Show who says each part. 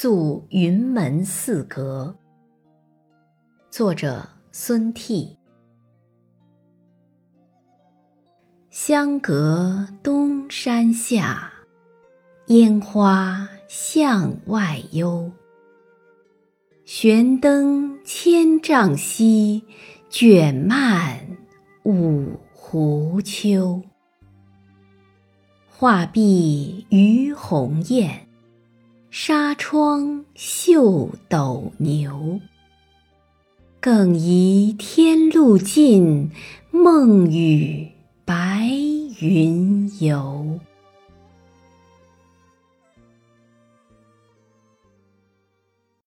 Speaker 1: 宿云门寺阁。作者孙替。相隔东山下，烟花向外幽。悬灯千丈兮，卷幔五湖秋。画壁余鸿雁，纱窗绣斗牛。更疑天路近，梦与白云游。